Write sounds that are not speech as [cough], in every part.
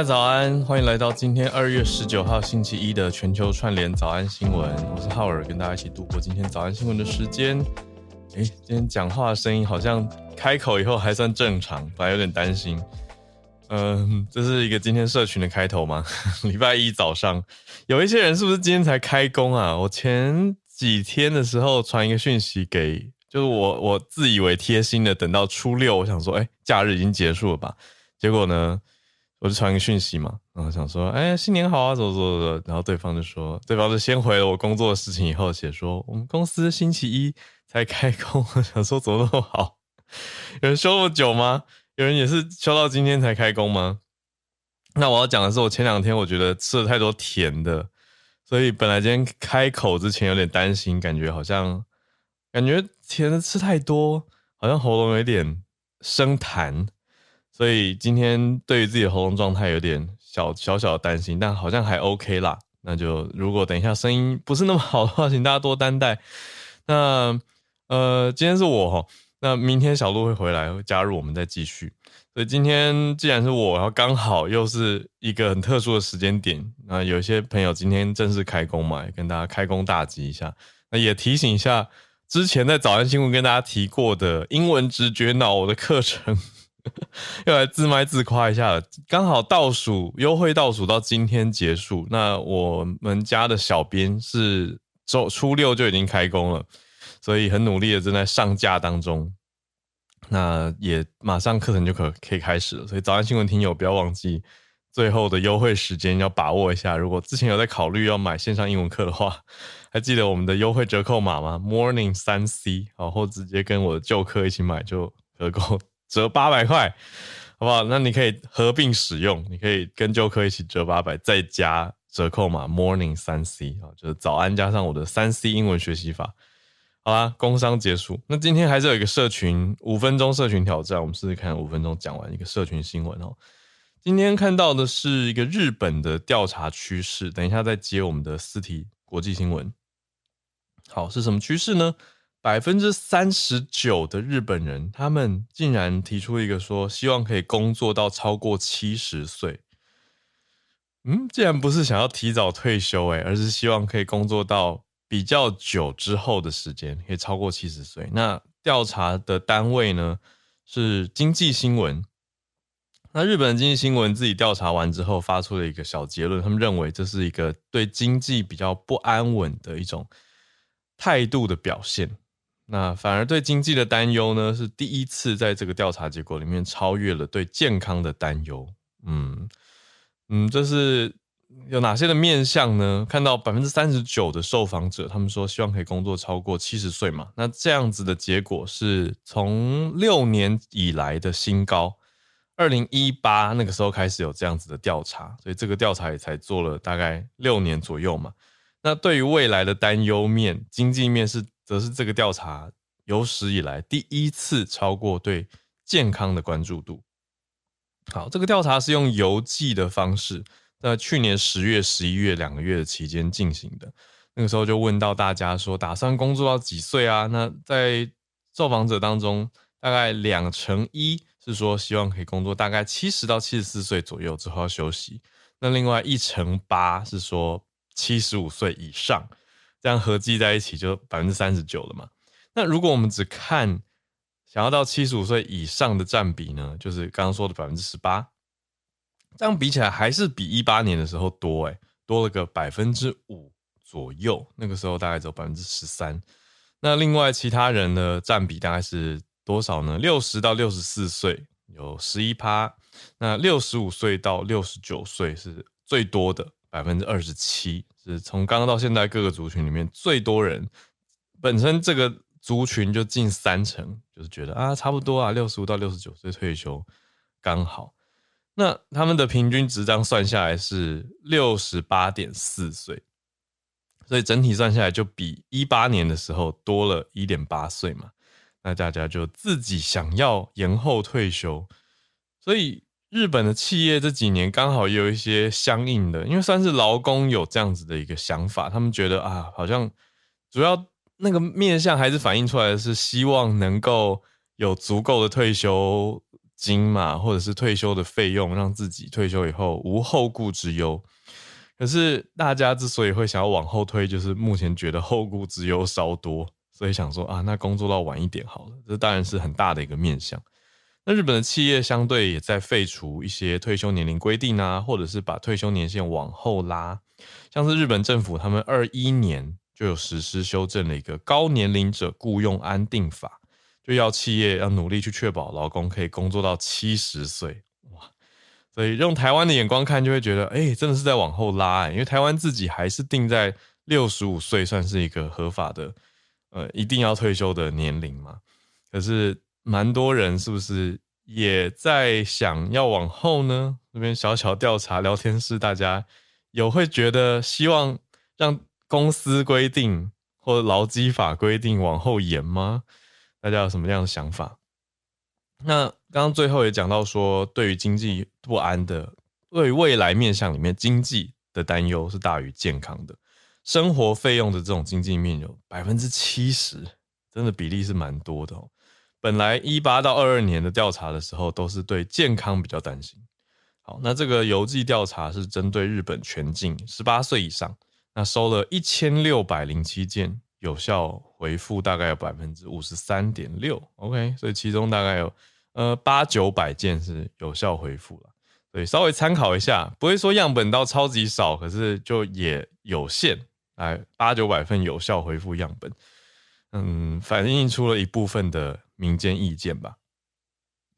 家早安，欢迎来到今天二月十九号星期一的全球串联早安新闻。我是浩尔，跟大家一起度过今天早安新闻的时间。诶，今天讲话声音好像开口以后还算正常，本来有点担心。嗯，这是一个今天社群的开头吗？[laughs] 礼拜一早上，有一些人是不是今天才开工啊？我前几天的时候传一个讯息给，就是我我自以为贴心的，等到初六，我想说，诶，假日已经结束了吧？结果呢？我就传一个讯息嘛，然后想说，哎，新年好啊，怎么怎么怎么，然后对方就说，对方就先回了我工作的事情，以后写说，我们公司星期一才开工，我 [laughs] 想说怎么那么好？有人休那么久吗？有人也是休到今天才开工吗？那我要讲的是，我前两天我觉得吃了太多甜的，所以本来今天开口之前有点担心，感觉好像感觉甜的吃太多，好像喉咙有点生痰。所以今天对于自己的喉咙状态有点小小小的担心，但好像还 OK 啦。那就如果等一下声音不是那么好的话，请大家多担待。那呃，今天是我齁，那明天小鹿会回来加入我们再继续。所以今天既然是我，然后刚好又是一个很特殊的时间点，那有些朋友今天正式开工嘛，也跟大家开工大吉一下。那也提醒一下，之前在早安新闻跟大家提过的英文直觉脑的课程。[laughs] 又来自卖自夸一下了，刚好倒数优惠倒数到今天结束。那我们家的小编是周初六就已经开工了，所以很努力的正在上架当中。那也马上课程就可可以开始了，所以早安新闻听友不要忘记最后的优惠时间要把握一下。如果之前有在考虑要买线上英文课的话，[laughs] 还记得我们的优惠折扣码吗？Morning 三 C，然后直接跟我的旧课一起买就折扣。折八百块，好不好？那你可以合并使用，你可以跟旧课一起折八百，再加折扣码 Morning 三 C 啊，就是早安加上我的三 C 英文学习法。好啦，工商结束。那今天还是有一个社群五分钟社群挑战，我们试试看五分钟讲完一个社群新闻哦。今天看到的是一个日本的调查趋势，等一下再接我们的四题国际新闻。好，是什么趋势呢？百分之三十九的日本人，他们竟然提出一个说，希望可以工作到超过七十岁。嗯，竟然不是想要提早退休，诶，而是希望可以工作到比较久之后的时间，可以超过七十岁。那调查的单位呢，是经济新闻。那日本经济新闻自己调查完之后，发出了一个小结论，他们认为这是一个对经济比较不安稳的一种态度的表现。那反而对经济的担忧呢，是第一次在这个调查结果里面超越了对健康的担忧。嗯嗯，这是有哪些的面向呢？看到百分之三十九的受访者，他们说希望可以工作超过七十岁嘛。那这样子的结果是从六年以来的新高，二零一八那个时候开始有这样子的调查，所以这个调查也才做了大概六年左右嘛。那对于未来的担忧面，经济面是。则是这个调查有史以来第一次超过对健康的关注度。好，这个调查是用邮寄的方式，在去年十月、十一月两个月的期间进行的。那个时候就问到大家说，打算工作到几岁啊？那在受访者当中，大概两成一是说希望可以工作大概七十到七十四岁左右之后要休息。那另外一成八是说七十五岁以上。这样合计在一起就百分之三十九了嘛。那如果我们只看想要到七十五岁以上的占比呢，就是刚刚说的百分之十八，这样比起来还是比一八年的时候多诶，多了个百分之五左右。那个时候大概只有百分之十三。那另外其他人的占比大概是多少呢？六十到六十四岁有十一趴，那六十五岁到六十九岁是最多的百分之二十七，是从刚刚到现在各个族群里面最多人本身这个。族群就近三成，就是觉得啊，差不多啊，六十五到六十九岁退休刚好。那他们的平均值这样算下来是六十八点四岁，所以整体算下来就比一八年的时候多了一点八岁嘛。那大家就自己想要延后退休，所以日本的企业这几年刚好也有一些相应的，因为算是劳工有这样子的一个想法，他们觉得啊，好像主要。那个面向还是反映出来的是希望能够有足够的退休金嘛，或者是退休的费用，让自己退休以后无后顾之忧。可是大家之所以会想要往后推，就是目前觉得后顾之忧稍多，所以想说啊，那工作到晚一点好了。这当然是很大的一个面向。那日本的企业相对也在废除一些退休年龄规定啊，或者是把退休年限往后拉，像是日本政府他们二一年。就有实施修正了一个高年龄者雇佣安定法，就要企业要努力去确保劳工可以工作到七十岁，哇！所以用台湾的眼光看，就会觉得，哎、真的是在往后拉，欸，因为台湾自己还是定在六十五岁算是一个合法的，呃，一定要退休的年龄嘛。可是蛮多人是不是也在想要往后呢？这边小小调查聊天室，大家有会觉得希望让。公司规定或者劳基法规定往后延吗？大家有什么样的想法？那刚刚最后也讲到说，对于经济不安的，对于未来面向里面经济的担忧是大于健康的。生活费用的这种经济面有百分之七十，真的比例是蛮多的哦。本来一八到二二年的调查的时候，都是对健康比较担心。好，那这个邮寄调查是针对日本全境十八岁以上。那收了一千六百零七件，有效回复大概有百分之五十三点六，OK，所以其中大概有呃八九百件是有效回复了，所以稍微参考一下，不会说样本到超级少，可是就也有限，来八九百份有效回复样本，嗯，反映出了一部分的民间意见吧。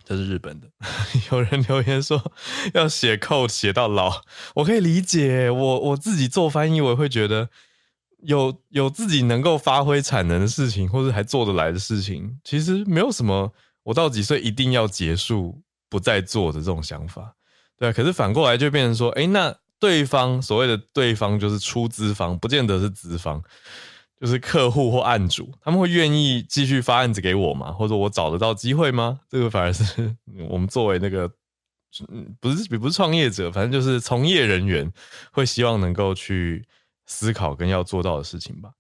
这是日本的，[laughs] 有人留言说要写 code 写到老，我可以理解。我我自己做翻译，我会觉得有有自己能够发挥产能的事情，或者还做得来的事情，其实没有什么。我到几岁一定要结束不再做的这种想法，对啊。可是反过来就变成说，哎，那对方所谓的对方就是出资方，不见得是资方。就是客户或案主，他们会愿意继续发案子给我吗？或者我找得到机会吗？这个反而是我们作为那个，不是不是创业者，反正就是从业人员，会希望能够去思考跟要做到的事情吧。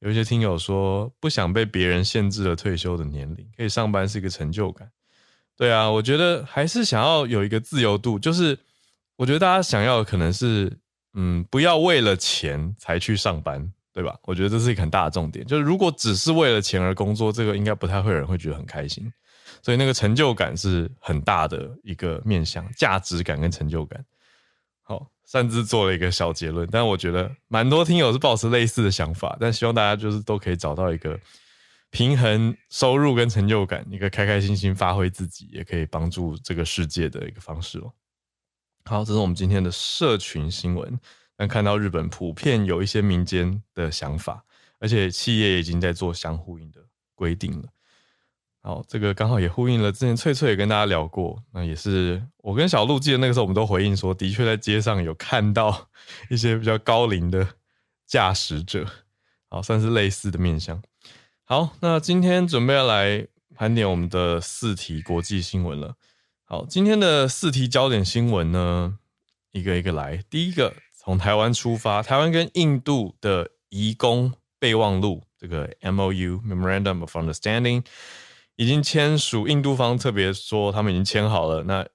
有一些听友说，不想被别人限制了退休的年龄，可以上班是一个成就感。对啊，我觉得还是想要有一个自由度，就是我觉得大家想要的可能是，嗯，不要为了钱才去上班。对吧？我觉得这是一个很大的重点，就是如果只是为了钱而工作，这个应该不太会有人会觉得很开心。所以那个成就感是很大的一个面向，价值感跟成就感。好，擅自做了一个小结论，但我觉得蛮多听友是抱持类似的想法，但希望大家就是都可以找到一个平衡收入跟成就感，一个开开心心发挥自己，也可以帮助这个世界的一个方式哦。好，这是我们今天的社群新闻。但看到日本普遍有一些民间的想法，而且企业已经在做相呼应的规定了。好，这个刚好也呼应了之前翠翠也跟大家聊过，那也是我跟小鹿记得那个时候我们都回应说，的确在街上有看到一些比较高龄的驾驶者，好，算是类似的面向。好，那今天准备要来盘点我们的四题国际新闻了。好，今天的四题焦点新闻呢，一个一个来，第一个。从台湾出发，台湾跟印度的移工备忘录这个 MOU Memorandum of Understanding 已经签署，印度方特别说他们已经签好了。那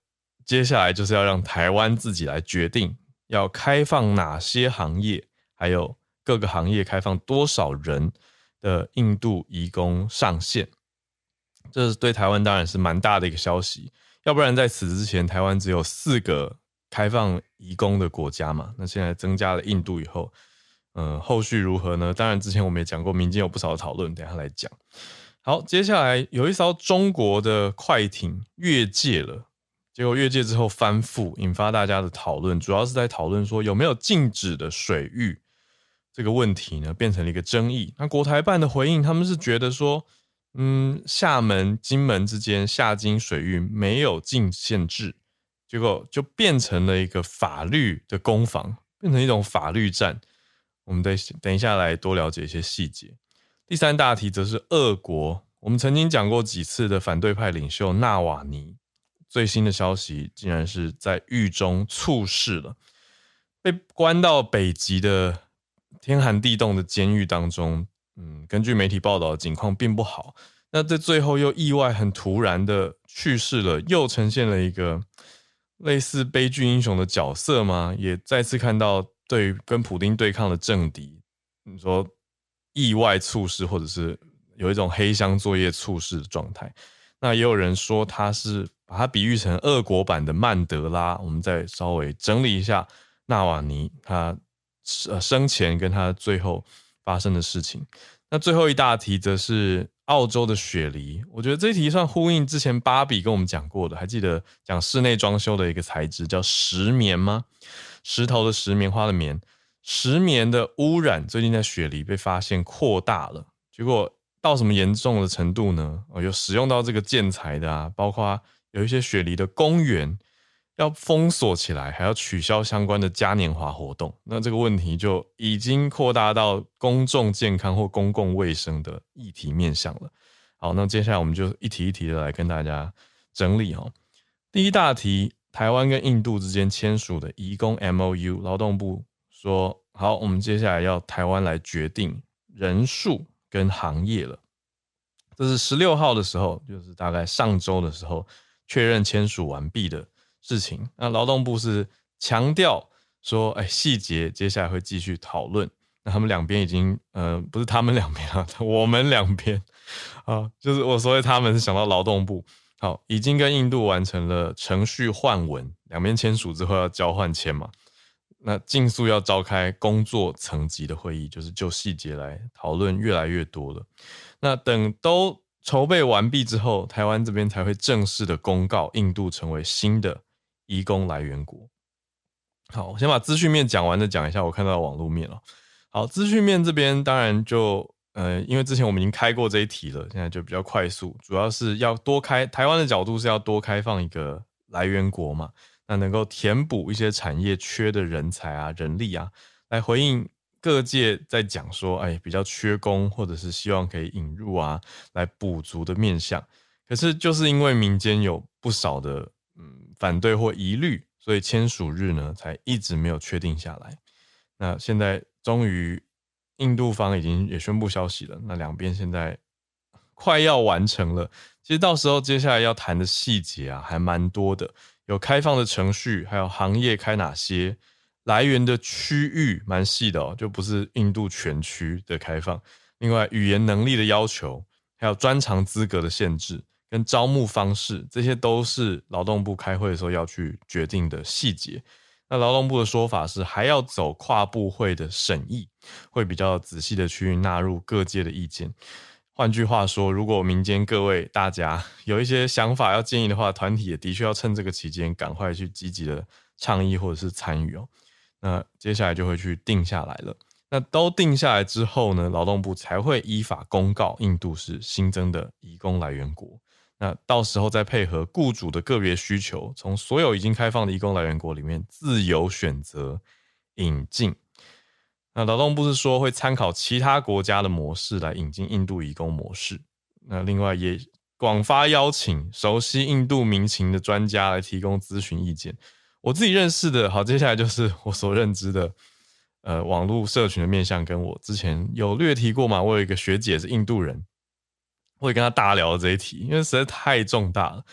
接下来就是要让台湾自己来决定要开放哪些行业，还有各个行业开放多少人的印度移工上限。这是对台湾当然是蛮大的一个消息，要不然在此之前，台湾只有四个开放移工的国家嘛。那现在增加了印度以后，嗯、呃，后续如何呢？当然之前我们也讲过，民间有不少的讨论，等下来讲。好，接下来有一艘中国的快艇越界了，结果越界之后翻覆，引发大家的讨论，主要是在讨论说有没有禁止的水域这个问题呢，变成了一个争议。那国台办的回应，他们是觉得说，嗯，厦门、金门之间厦金水域没有禁限制，结果就变成了一个法律的攻防，变成一种法律战。我们等等一下来多了解一些细节。第三大题则是俄国，我们曾经讲过几次的反对派领袖纳瓦尼，最新的消息竟然是在狱中猝逝了，被关到北极的天寒地冻的监狱当中。嗯，根据媒体报道，情况并不好。那在最后又意外很突然的去世了，又呈现了一个类似悲剧英雄的角色吗？也再次看到对跟普丁对抗的政敌，你说。意外猝死，或者是有一种黑箱作业猝死的状态。那也有人说他是把它比喻成俄国版的曼德拉。我们再稍微整理一下纳瓦尼他生前跟他最后发生的事情。那最后一大题则是澳洲的雪梨。我觉得这一题算呼应之前芭比跟我们讲过的，还记得讲室内装修的一个材质叫石棉吗？石头的石，棉花的棉。石棉的污染最近在雪梨被发现扩大了，结果到什么严重的程度呢？哦，有使用到这个建材的啊，包括有一些雪梨的公园要封锁起来，还要取消相关的嘉年华活动。那这个问题就已经扩大到公众健康或公共卫生的议题面向了。好，那接下来我们就一题一题的来跟大家整理哦。第一大题，台湾跟印度之间签署的移工 MOU，劳动部。说好，我们接下来要台湾来决定人数跟行业了。这是十六号的时候，就是大概上周的时候确认签署完毕的事情。那劳动部是强调说，哎，细节接下来会继续讨论。那他们两边已经，呃，不是他们两边啊，[laughs] 我们两边啊，就是我所谓他们是想到劳动部，好，已经跟印度完成了程序换文，两边签署之后要交换签嘛。那尽速要召开工作层级的会议，就是就细节来讨论越来越多了。那等都筹备完毕之后，台湾这边才会正式的公告印度成为新的移工来源国。好，我先把资讯面讲完，再讲一下我看到的网络面了。好，资讯面这边当然就呃，因为之前我们已经开过这一题了，现在就比较快速，主要是要多开台湾的角度是要多开放一个来源国嘛。那能够填补一些产业缺的人才啊、人力啊，来回应各界在讲说，哎，比较缺工，或者是希望可以引入啊，来补足的面向。可是就是因为民间有不少的反对或疑虑，所以签署日呢才一直没有确定下来。那现在终于印度方已经也宣布消息了，那两边现在 [laughs] 快要完成了。其实到时候接下来要谈的细节啊，还蛮多的。有开放的程序，还有行业开哪些，来源的区域蛮细的哦，就不是印度全区的开放。另外，语言能力的要求，还有专长资格的限制，跟招募方式，这些都是劳动部开会的时候要去决定的细节。那劳动部的说法是，还要走跨部会的审议，会比较仔细的去纳入各界的意见。换句话说，如果民间各位大家有一些想法要建议的话，团体也的确要趁这个期间赶快去积极的倡议或者是参与哦。那接下来就会去定下来了。那都定下来之后呢，劳动部才会依法公告印度是新增的移工来源国。那到时候再配合雇主的个别需求，从所有已经开放的移工来源国里面自由选择引进。那劳动部是说会参考其他国家的模式来引进印度移工模式。那另外也广发邀请熟悉印度民情的专家来提供咨询意见。我自己认识的，好，接下来就是我所认知的，呃，网络社群的面向，跟我之前有略提过嘛。我有一个学姐是印度人，会跟他大聊这一题，因为实在太重大了。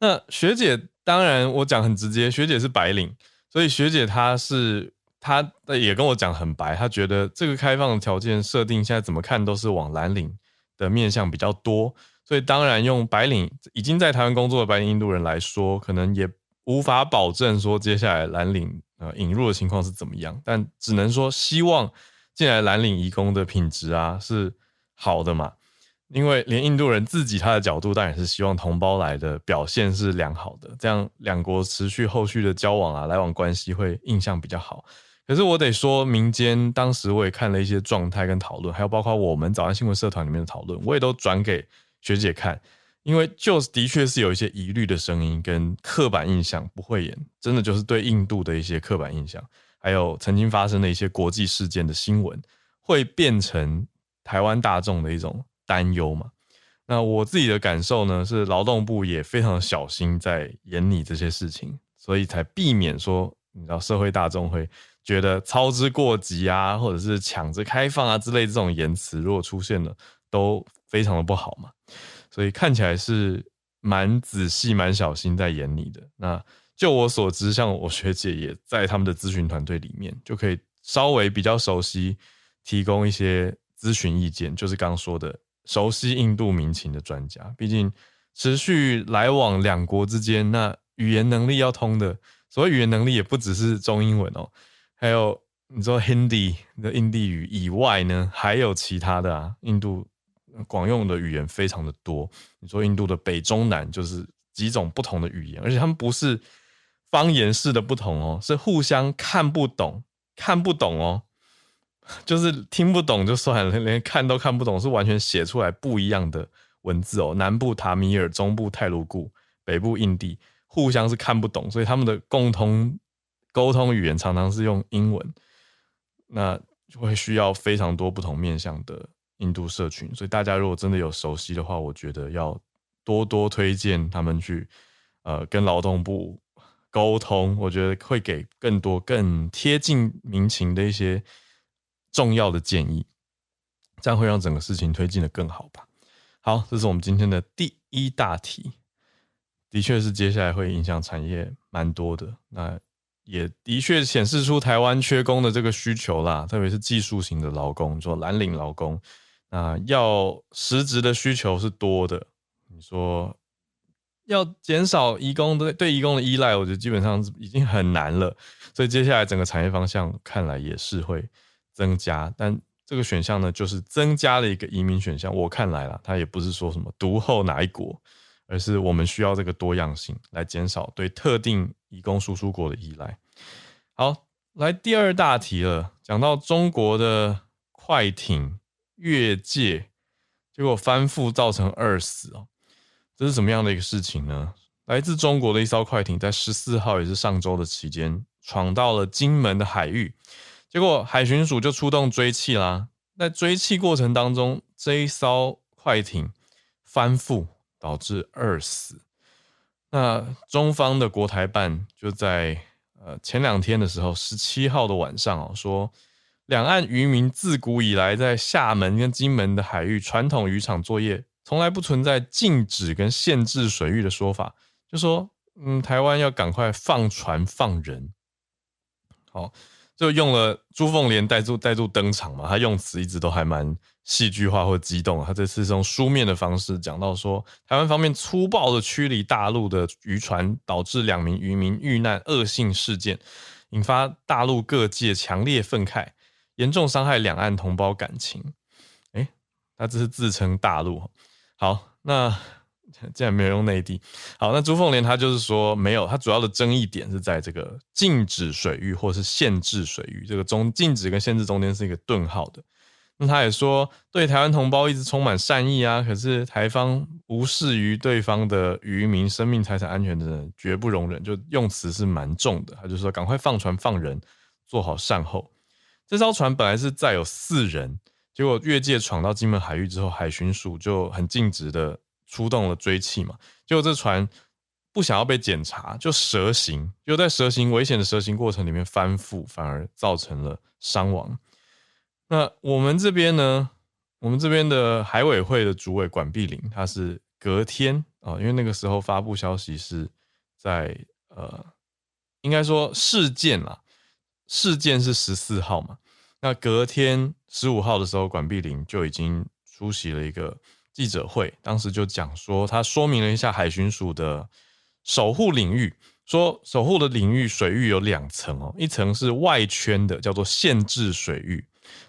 那学姐当然我讲很直接，学姐是白领，所以学姐她是。她也跟我讲很白，她觉得这个开放条件设定现在怎么看都是往蓝领的面向比较多，所以当然用白领已经在台湾工作的白领印度人来说，可能也无法保证说接下来蓝领呃引入的情况是怎么样，但只能说希望进来蓝领移工的品质啊是好的嘛。因为连印度人自己他的角度当然是希望同胞来的表现是良好的，这样两国持续后续的交往啊，来往关系会印象比较好。可是我得说，民间当时我也看了一些状态跟讨论，还有包括我们早安新闻社团里面的讨论，我也都转给学姐看，因为就是的确是有一些疑虑的声音跟刻板印象，不会演，真的就是对印度的一些刻板印象，还有曾经发生的一些国际事件的新闻，会变成台湾大众的一种。担忧嘛？那我自己的感受呢，是劳动部也非常小心在研拟这些事情，所以才避免说，你知道社会大众会觉得操之过急啊，或者是抢着开放啊之类这种言辞，如果出现了，都非常的不好嘛。所以看起来是蛮仔细、蛮小心在研拟的。那就我所知，像我学姐也在他们的咨询团队里面，就可以稍微比较熟悉，提供一些咨询意见，就是刚说的。熟悉印度民情的专家，毕竟持续来往两国之间，那语言能力要通的。所谓语言能力，也不只是中英文哦，还有你说 Hindi 的印地语以外呢，还有其他的啊。印度广用的语言非常的多。你说印度的北中南就是几种不同的语言，而且他们不是方言式的不同哦，是互相看不懂，看不懂哦。就是听不懂就算了，[laughs] 连看都看不懂，是完全写出来不一样的文字哦。南部塔米尔，中部泰卢固，北部印地，互相是看不懂，所以他们的共同沟通语言常常是用英文，那就会需要非常多不同面向的印度社群。所以大家如果真的有熟悉的话，我觉得要多多推荐他们去呃跟劳动部沟通，我觉得会给更多更贴近民情的一些。重要的建议，这样会让整个事情推进得更好吧。好，这是我们今天的第一大题，的确是接下来会影响产业蛮多的。那也的确显示出台湾缺工的这个需求啦，特别是技术型的劳工，做蓝领劳工，那要实质的需求是多的。你说要减少移工的对移工的依赖，我觉得基本上已经很难了。所以接下来整个产业方向看来也是会。增加，但这个选项呢，就是增加了一个移民选项。我看来啦，它也不是说什么独厚哪一国，而是我们需要这个多样性来减少对特定移工输出国的依赖。好，来第二大题了，讲到中国的快艇越界，结果翻覆造成二死哦，这是什么样的一个事情呢？来自中国的一艘快艇在十四号，也是上周的期间，闯到了金门的海域。结果海巡署就出动追气啦，在追气过程当中，这一艘快艇翻覆，导致二死。那中方的国台办就在呃前两天的时候，十七号的晚上哦，说两岸渔民自古以来在厦门跟金门的海域传统渔场作业，从来不存在禁止跟限制水域的说法，就说嗯，台湾要赶快放船放人，好。就用了朱凤莲带助带助登场嘛，他用词一直都还蛮戏剧化或激动。他这次是用书面的方式讲到说，台湾方面粗暴的驱离大陆的渔船，导致两名渔民遇难恶性事件，引发大陆各界强烈愤慨，严重伤害两岸同胞感情。诶，他这是自称大陆。好，那。[laughs] 竟然没有用内地。好，那朱凤莲他就是说没有，他主要的争议点是在这个禁止水域或是限制水域，这个中禁止跟限制中间是一个顿号的。那他也说对台湾同胞一直充满善意啊，可是台方无视于对方的渔民生命财产安全的人绝不容忍，就用词是蛮重的。他就说赶快放船放人，做好善后。这艘船本来是载有四人，结果越界闯到金门海域之后，海巡署就很尽职的。出动了追气嘛，结果这船不想要被检查，就蛇行，就在蛇行危险的蛇行过程里面翻覆，反而造成了伤亡。那我们这边呢？我们这边的海委会的主委管碧玲，他是隔天啊，因为那个时候发布消息是在呃，应该说事件啊，事件是十四号嘛，那隔天十五号的时候，管碧玲就已经出席了一个记者会，当时就讲说，他说明了一下海巡署的守护领域，说守护的领域水域有两层哦，一层是外圈的，叫做限制水域，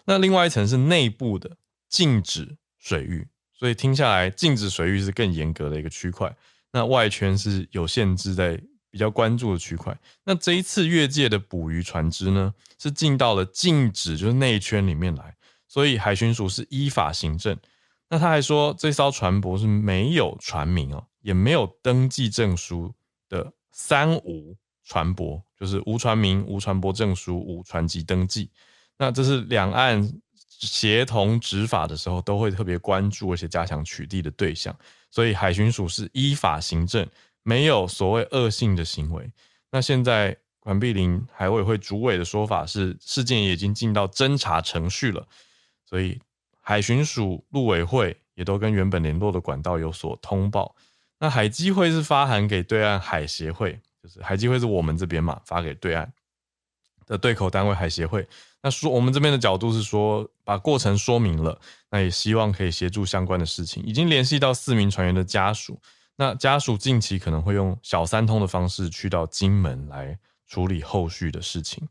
那另外一层是内部的禁止水域，所以听下来，禁止水域是更严格的一个区块，那外圈是有限制在比较关注的区块。那这一次越界的捕鱼船只呢，是进到了禁止就是内圈里面来，所以海巡署是依法行政。那他还说，这艘船舶是没有船名哦，也没有登记证书的三无船舶，就是无船名、无船舶证书、无船籍登记。那这是两岸协同执法的时候都会特别关注而且加强取缔的对象。所以海巡署是依法行政，没有所谓恶性的行为。那现在管碧玲海委会主委的说法是，事件已经进到侦查程序了，所以。海巡署、陆委会也都跟原本联络的管道有所通报。那海基会是发函给对岸海协会，就是海基会是我们这边嘛，发给对岸的对口单位海协会。那说我们这边的角度是说，把过程说明了，那也希望可以协助相关的事情。已经联系到四名船员的家属，那家属近期可能会用小三通的方式去到金门来处理后续的事情。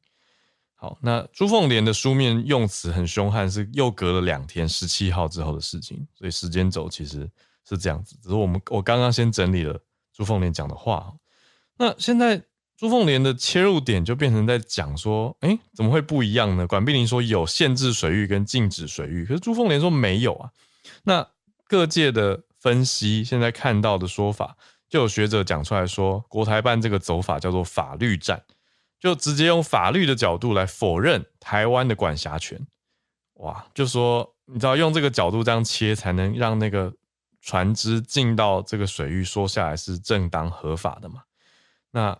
好，那朱凤莲的书面用词很凶悍，是又隔了两天，十七号之后的事情，所以时间轴其实是这样子。只是我们我刚刚先整理了朱凤莲讲的话，那现在朱凤莲的切入点就变成在讲说，哎，怎么会不一样呢？管碧玲说有限制水域跟禁止水域，可是朱凤莲说没有啊。那各界的分析，现在看到的说法，就有学者讲出来说，国台办这个走法叫做法律战。就直接用法律的角度来否认台湾的管辖权，哇！就说你知道用这个角度这样切，才能让那个船只进到这个水域，说下来是正当合法的嘛？那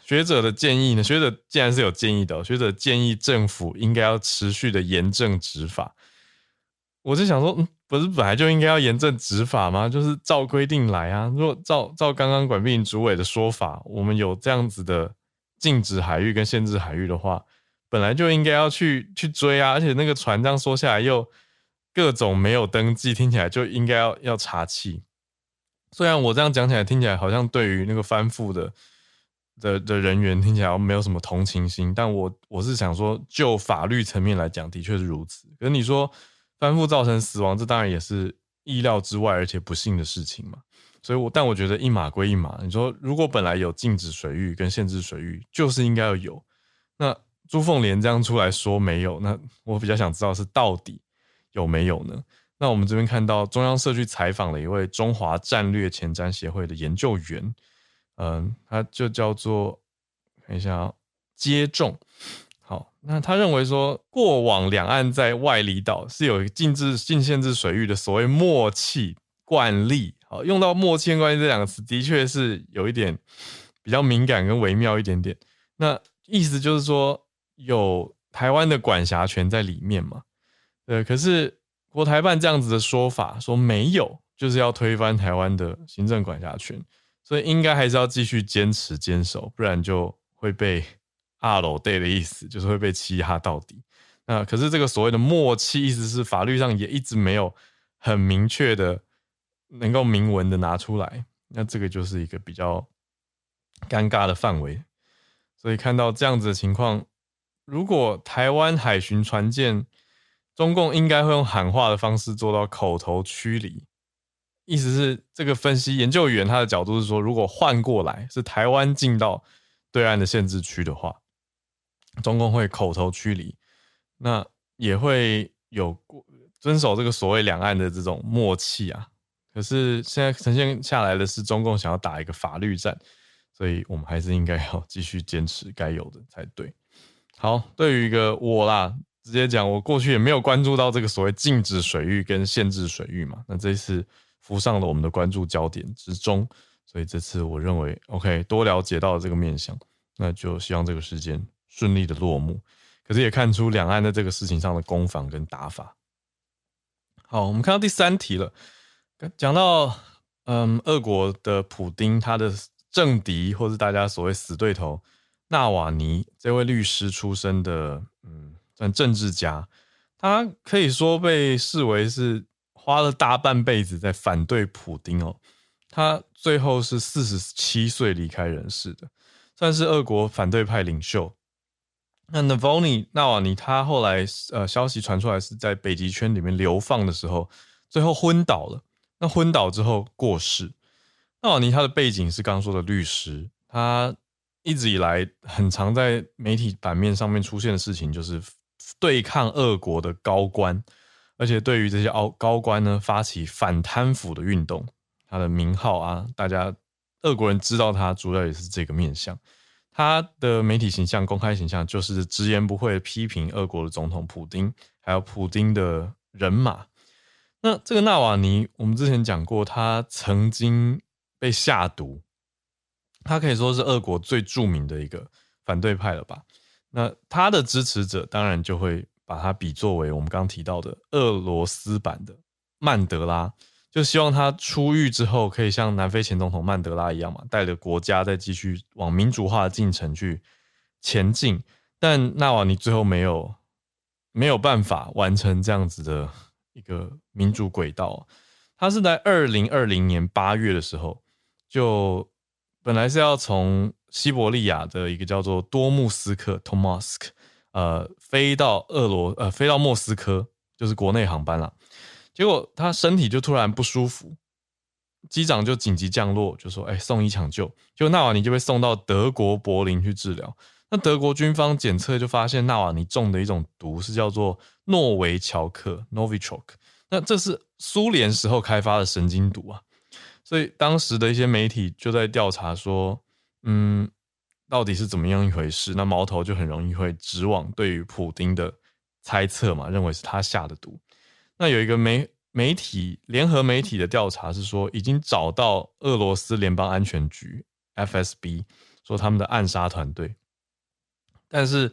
学者的建议呢？学者既然是有建议的，学者建议政府应该要持续的严正执法。我就想说，嗯，不是本来就应该要严正执法吗？就是照规定来啊！如果照照刚刚管碧玲主委的说法，我们有这样子的。禁止海域跟限制海域的话，本来就应该要去去追啊，而且那个船这样说下来又各种没有登记，听起来就应该要要查气。虽然我这样讲起来听起来好像对于那个翻覆的的的人员听起来没有什么同情心，但我我是想说，就法律层面来讲，的确是如此。可是你说翻覆造成死亡，这当然也是意料之外而且不幸的事情嘛。所以我，但我觉得一码归一码。你说，如果本来有禁止水域跟限制水域，就是应该要有。那朱凤莲这样出来说没有，那我比较想知道是到底有没有呢？那我们这边看到中央社去采访了一位中华战略前瞻协会的研究员，嗯，他就叫做看一下啊，接种。好，那他认为说，过往两岸在外离岛是有禁制、禁限制水域的所谓默契惯例。好，用到“默契关系”这两个词，的确是有一点比较敏感跟微妙一点点。那意思就是说，有台湾的管辖权在里面嘛？呃，可是国台办这样子的说法，说没有，就是要推翻台湾的行政管辖权，所以应该还是要继续坚持坚守，不然就会被二楼 day” 的意思，就是会被欺压到底。那可是这个所谓的默契，意思是法律上也一直没有很明确的。能够明文的拿出来，那这个就是一个比较尴尬的范围。所以看到这样子的情况，如果台湾海巡船舰，中共应该会用喊话的方式做到口头驱离。意思是，这个分析研究员他的角度是说，如果换过来是台湾进到对岸的限制区的话，中共会口头驱离，那也会有遵守这个所谓两岸的这种默契啊。可是现在呈现下来的是中共想要打一个法律战，所以我们还是应该要继续坚持该有的才对。好，对于一个我啦，直接讲，我过去也没有关注到这个所谓禁止水域跟限制水域嘛，那这一次浮上了我们的关注焦点之中，所以这次我认为 OK，多了解到了这个面向，那就希望这个事件顺利的落幕。可是也看出两岸在这个事情上的攻防跟打法。好，我们看到第三题了。讲到，嗯，俄国的普丁，他的政敌或是大家所谓死对头，纳瓦尼这位律师出身的，嗯，算政治家，他可以说被视为是花了大半辈子在反对普丁哦。他最后是四十七岁离开人世的，算是俄国反对派领袖。那 Navalny 纳瓦尼他后来呃消息传出来是在北极圈里面流放的时候，最后昏倒了。那昏倒之后过世。那瓦尼他的背景是刚刚说的律师，他一直以来很常在媒体版面上面出现的事情就是对抗俄国的高官，而且对于这些高高官呢发起反贪腐的运动。他的名号啊，大家俄国人知道他，主要也是这个面相。他的媒体形象、公开形象就是直言不讳批评俄国的总统普丁，还有普丁的人马。那这个纳瓦尼，我们之前讲过，他曾经被下毒，他可以说是俄国最著名的一个反对派了吧？那他的支持者当然就会把他比作为我们刚刚提到的俄罗斯版的曼德拉。就希望他出狱之后，可以像南非前总统曼德拉一样嘛，带着国家再继续往民主化的进程去前进。但纳瓦尼最后没有没有办法完成这样子的一个民主轨道。他是在二零二零年八月的时候，就本来是要从西伯利亚的一个叫做多穆斯克 （Tomask） 呃飞到俄罗呃飞到莫斯科，就是国内航班了。结果他身体就突然不舒服，机长就紧急降落，就说：“哎，送医抢救。”结果纳瓦尼就被送到德国柏林去治疗。那德国军方检测就发现纳瓦尼中的一种毒是叫做诺维乔克 （Novichok）。那这是苏联时候开发的神经毒啊，所以当时的一些媒体就在调查说：“嗯，到底是怎么样一回事？”那矛头就很容易会指往对于普丁的猜测嘛，认为是他下的毒。那有一个媒媒体联合媒体的调查是说，已经找到俄罗斯联邦安全局 FSB 说他们的暗杀团队，但是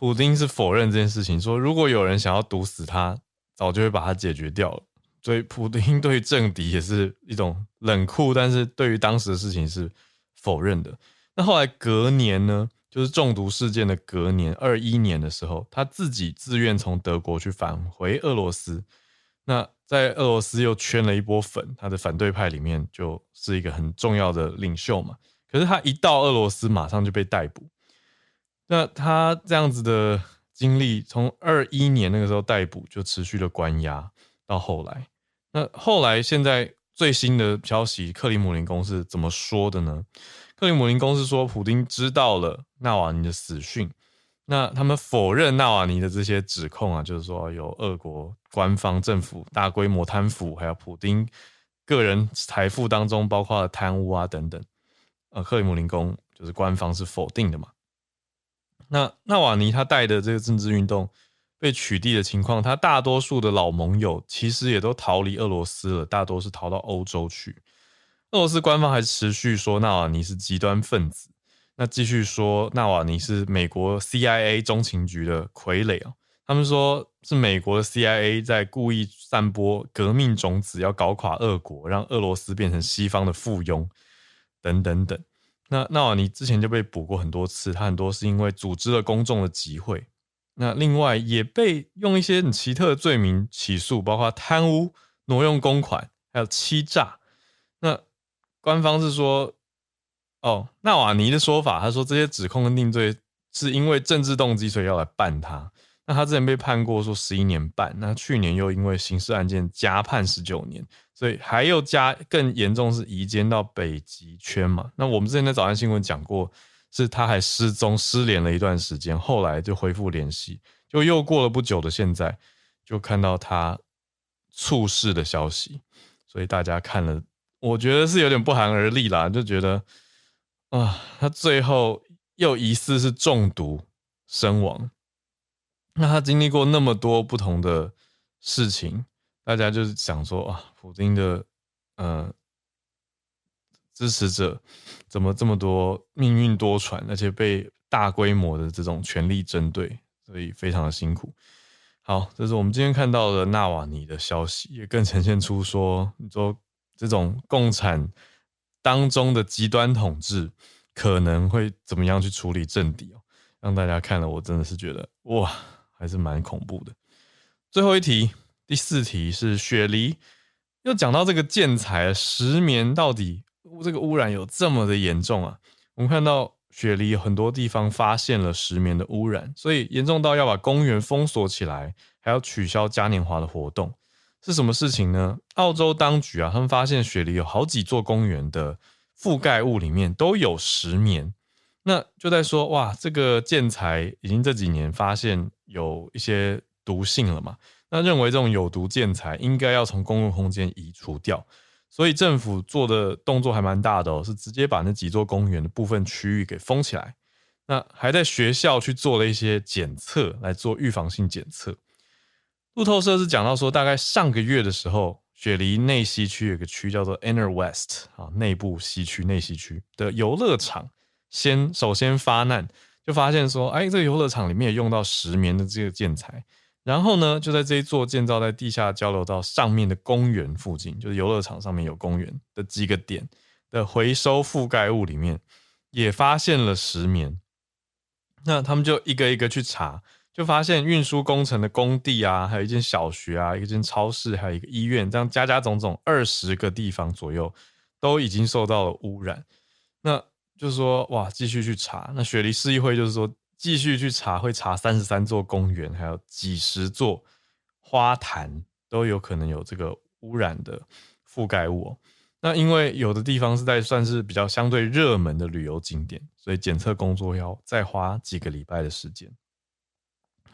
普丁是否认这件事情，说如果有人想要毒死他，早就会把他解决掉了。所以普丁对于政敌也是一种冷酷，但是对于当时的事情是否认的。那后来隔年呢？就是中毒事件的隔年，二一年的时候，他自己自愿从德国去返回俄罗斯。那在俄罗斯又圈了一波粉，他的反对派里面就是一个很重要的领袖嘛。可是他一到俄罗斯，马上就被逮捕。那他这样子的经历，从二一年那个时候逮捕，就持续的关押到后来。那后来现在最新的消息，克里姆林宫是怎么说的呢？克里姆林宫是说，普丁知道了纳瓦尼的死讯，那他们否认纳瓦尼的这些指控啊，就是说有俄国官方政府大规模贪腐，还有普丁个人财富当中包括了贪污啊等等。呃，克里姆林宫就是官方是否定的嘛。那纳瓦尼他带的这个政治运动被取缔的情况，他大多数的老盟友其实也都逃离俄罗斯了，大多是逃到欧洲去。俄罗斯官方还持续说纳瓦尼是极端分子，那继续说纳瓦尼是美国 CIA 中情局的傀儡啊。他们说是美国的 CIA 在故意散播革命种子，要搞垮俄国，让俄罗斯变成西方的附庸，等等等。那纳瓦尼之前就被捕过很多次，他很多是因为组织了公众的集会。那另外也被用一些很奇特的罪名起诉，包括贪污、挪用公款，还有欺诈。那官方是说，哦，纳瓦尼的说法，他说这些指控跟定罪是因为政治动机，所以要来办他。那他之前被判过说十一年半，那去年又因为刑事案件加判十九年，所以还又加更严重是移监到北极圈嘛。那我们之前在早安新闻讲过，是他还失踪失联了一段时间，后来就恢复联系，就又过了不久的现在，就看到他猝逝的消息，所以大家看了。我觉得是有点不寒而栗啦，就觉得啊，他最后又疑似是中毒身亡。那他经历过那么多不同的事情，大家就是想说啊，普京的呃支持者怎么这么多，命运多舛，而且被大规模的这种权力针对，所以非常的辛苦。好，这是我们今天看到的纳瓦尼的消息，也更呈现出说，你说。这种共产当中的极端统治，可能会怎么样去处理政敌哦，让大家看了我真的是觉得哇，还是蛮恐怖的。最后一题，第四题是雪梨，又讲到这个建材石棉到底这个污染有这么的严重啊？我们看到雪梨很多地方发现了石棉的污染，所以严重到要把公园封锁起来，还要取消嘉年华的活动。是什么事情呢？澳洲当局啊，他们发现雪梨有好几座公园的覆盖物里面都有石棉，那就在说哇，这个建材已经这几年发现有一些毒性了嘛？那认为这种有毒建材应该要从公共空间移除掉，所以政府做的动作还蛮大的哦，是直接把那几座公园的部分区域给封起来，那还在学校去做了一些检测来做预防性检测。路透社是讲到说，大概上个月的时候，雪梨内西区有个区叫做 Inner West 啊，内部西区、内西区的游乐场先首先发难，就发现说，哎，这个游乐场里面也用到石棉的这个建材，然后呢，就在这一座建造在地下交流道上面的公园附近，就是游乐场上面有公园的几个点的回收覆盖物里面，也发现了石棉，那他们就一个一个去查。就发现运输工程的工地啊，还有一间小学啊，一间超市，还有一个医院，这样加加总总二十个地方左右都已经受到了污染。那就是说，哇，继续去查。那雪梨市议会就是说，继续去查，会查三十三座公园，还有几十座花坛都有可能有这个污染的覆盖物。那因为有的地方是在算是比较相对热门的旅游景点，所以检测工作要再花几个礼拜的时间。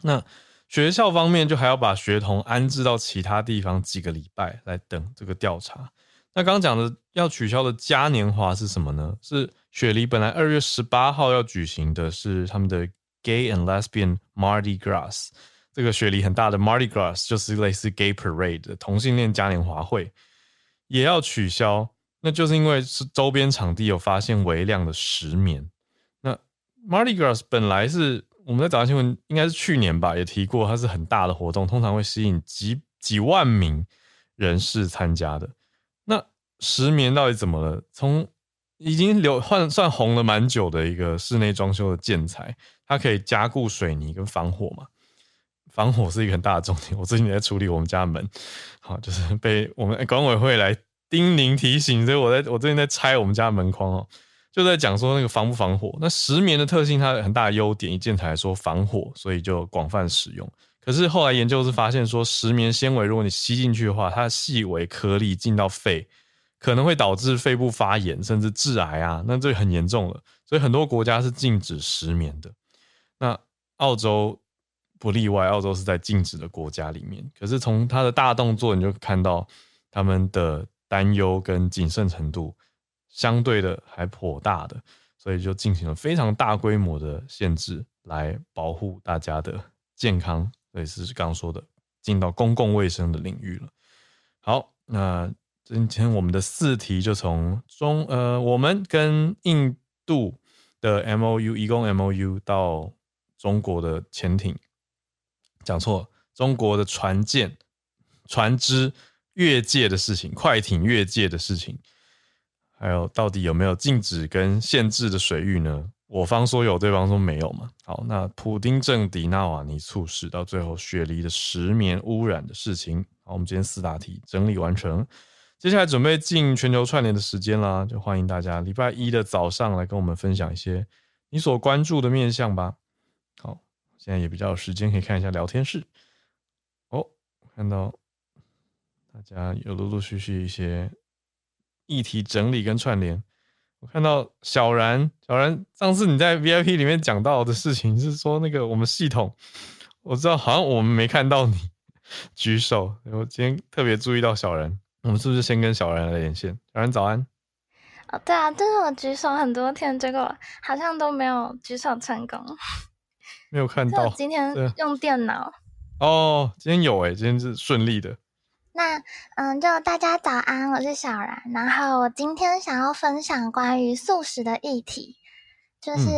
那学校方面就还要把学童安置到其他地方几个礼拜来等这个调查。那刚刚讲的要取消的嘉年华是什么呢？是雪梨本来二月十八号要举行的是他们的 Gay and Lesbian Mardi Gras，这个雪梨很大的 Mardi Gras 就是类似 Gay Parade 的同性恋嘉年华会，也要取消。那就是因为是周边场地有发现微量的石棉。那 Mardi Gras 本来是。我们在早上新闻应该是去年吧，也提过，它是很大的活动，通常会吸引几几万名人士参加的。那石棉到底怎么了？从已经流换算红了蛮久的一个室内装修的建材，它可以加固水泥跟防火嘛？防火是一个很大的重点。我最近也在处理我们家门，好，就是被我们管委会来叮咛提醒，所以我在我最近在拆我们家门框哦。就在讲说那个防不防火，那石棉的特性，它很大的优点，以建材来说防火，所以就广泛使用。可是后来研究是发现说，石棉纤维如果你吸进去的话，它细微颗粒进到肺，可能会导致肺部发炎，甚至致癌啊，那这很严重了。所以很多国家是禁止失眠的。那澳洲不例外，澳洲是在禁止的国家里面。可是从它的大动作，你就看到他们的担忧跟谨慎程度。相对的还颇大的，所以就进行了非常大规模的限制，来保护大家的健康。所以是刚刚说的，进到公共卫生的领域了。好，那今天我们的四题就从中呃，我们跟印度的 MOU，移工 MOU 到中国的潜艇，讲错，中国的船舰、船只越界的事情，快艇越界的事情。还有，到底有没有禁止跟限制的水域呢？我方说有，对方说没有嘛。好，那普丁政敌纳瓦尼猝死，到最后雪梨的石棉污染的事情。好，我们今天四大题整理完成，接下来准备进全球串联的时间啦，就欢迎大家礼拜一的早上来跟我们分享一些你所关注的面向吧。好，现在也比较有时间可以看一下聊天室。哦，看到大家有陆陆续续一些。议题整理跟串联，我看到小然，小然，上次你在 VIP 里面讲到的事情是说那个我们系统，我知道好像我们没看到你举手，我今天特别注意到小然，我们是不是先跟小然来连线？小然早安。哦，对啊，就是我举手很多天，结果好像都没有举手成功，没有看 [laughs] 到。今天用电脑。哦，今天有诶，今天是顺利的。那嗯，就大家早安，我是小然。然后我今天想要分享关于素食的议题。就是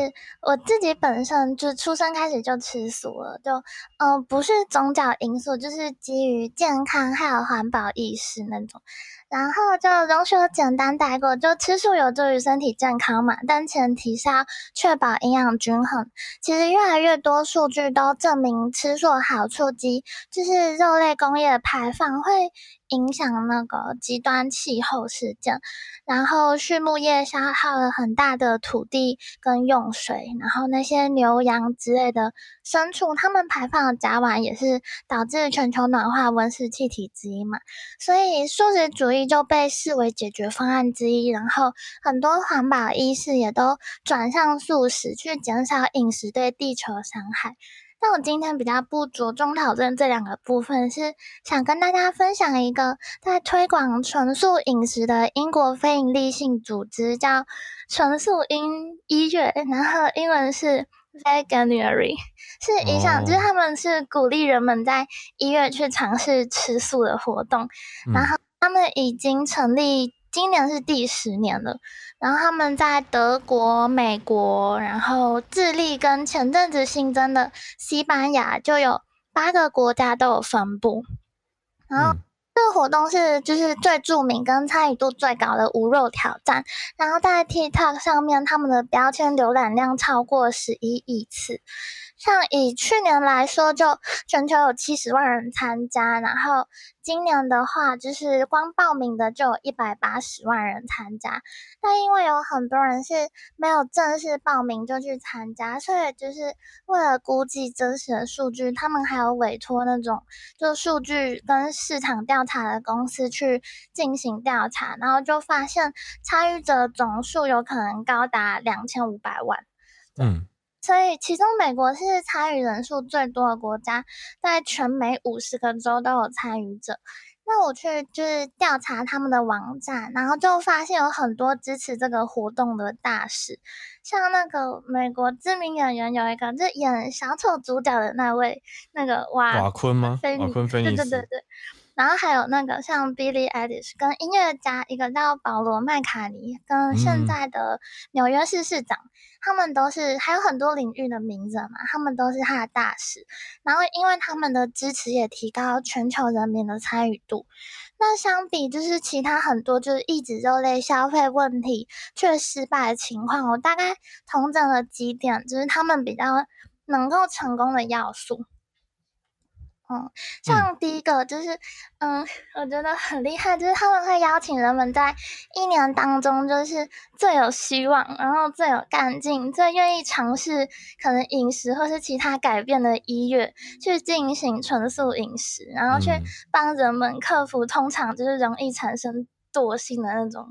我自己本身就出生开始就吃素了，就嗯、呃，不是宗教因素，就是基于健康还有环保意识那种。然后就容许我简单带过，就吃素有助于身体健康嘛，但前提是要确保营养均衡。其实越来越多数据都证明吃素的好处及就是肉类工业排放会影响那个极端气候事件，然后畜牧业消耗了很大的土地跟用水，然后那些牛羊之类的牲畜，它们排放的甲烷也是导致全球暖化温室气体之一嘛，所以素食主义就被视为解决方案之一，然后很多环保意识也都转向素食，去减少饮食对地球的伤害。但我今天比较不着重讨论这两个部分，是想跟大家分享一个在推广纯素饮食的英国非营利性组织，叫纯素英医院，然后英文是 Veganuary，是一项，就是他们是鼓励人们在医院去尝试吃素的活动，然后他们已经成立。今年是第十年了，然后他们在德国、美国，然后智利跟前阵子新增的西班牙，就有八个国家都有分布。然后这个活动是就是最著名跟参与度最高的无肉挑战，然后在 TikTok 上面，他们的标签浏览量超过十一亿次。像以去年来说，就全球有七十万人参加，然后今年的话，就是光报名的就有一百八十万人参加。但因为有很多人是没有正式报名就去参加，所以就是为了估计真实的数据，他们还有委托那种就数据跟市场调查的公司去进行调查，然后就发现参与者总数有可能高达两千五百万。嗯。所以，其中美国是参与人数最多的国家，在全美五十个州都有参与者。那我去就是调查他们的网站，然后就发现有很多支持这个活动的大使，像那个美国知名演员有一个，就演小丑主角的那位，那个瓦瓦昆吗？瓦昆菲尼斯。对对对对。然后还有那个像 Billie Eilish 跟音乐家一个叫保罗麦卡尼，跟现在的纽约市市长，嗯、他们都是还有很多领域的名人嘛，他们都是他的大使。然后因为他们的支持，也提高全球人民的参与度。那相比就是其他很多就是一直肉类消费问题却失败的情况，我大概统整了几点，就是他们比较能够成功的要素。嗯，像第一个就是，嗯，嗯，我觉得很厉害，就是他们会邀请人们在一年当中，就是最有希望，然后最有干劲，最愿意尝试可能饮食或是其他改变的一月去进行纯素饮食，然后去帮人们克服通常就是容易产生。惰性的那种，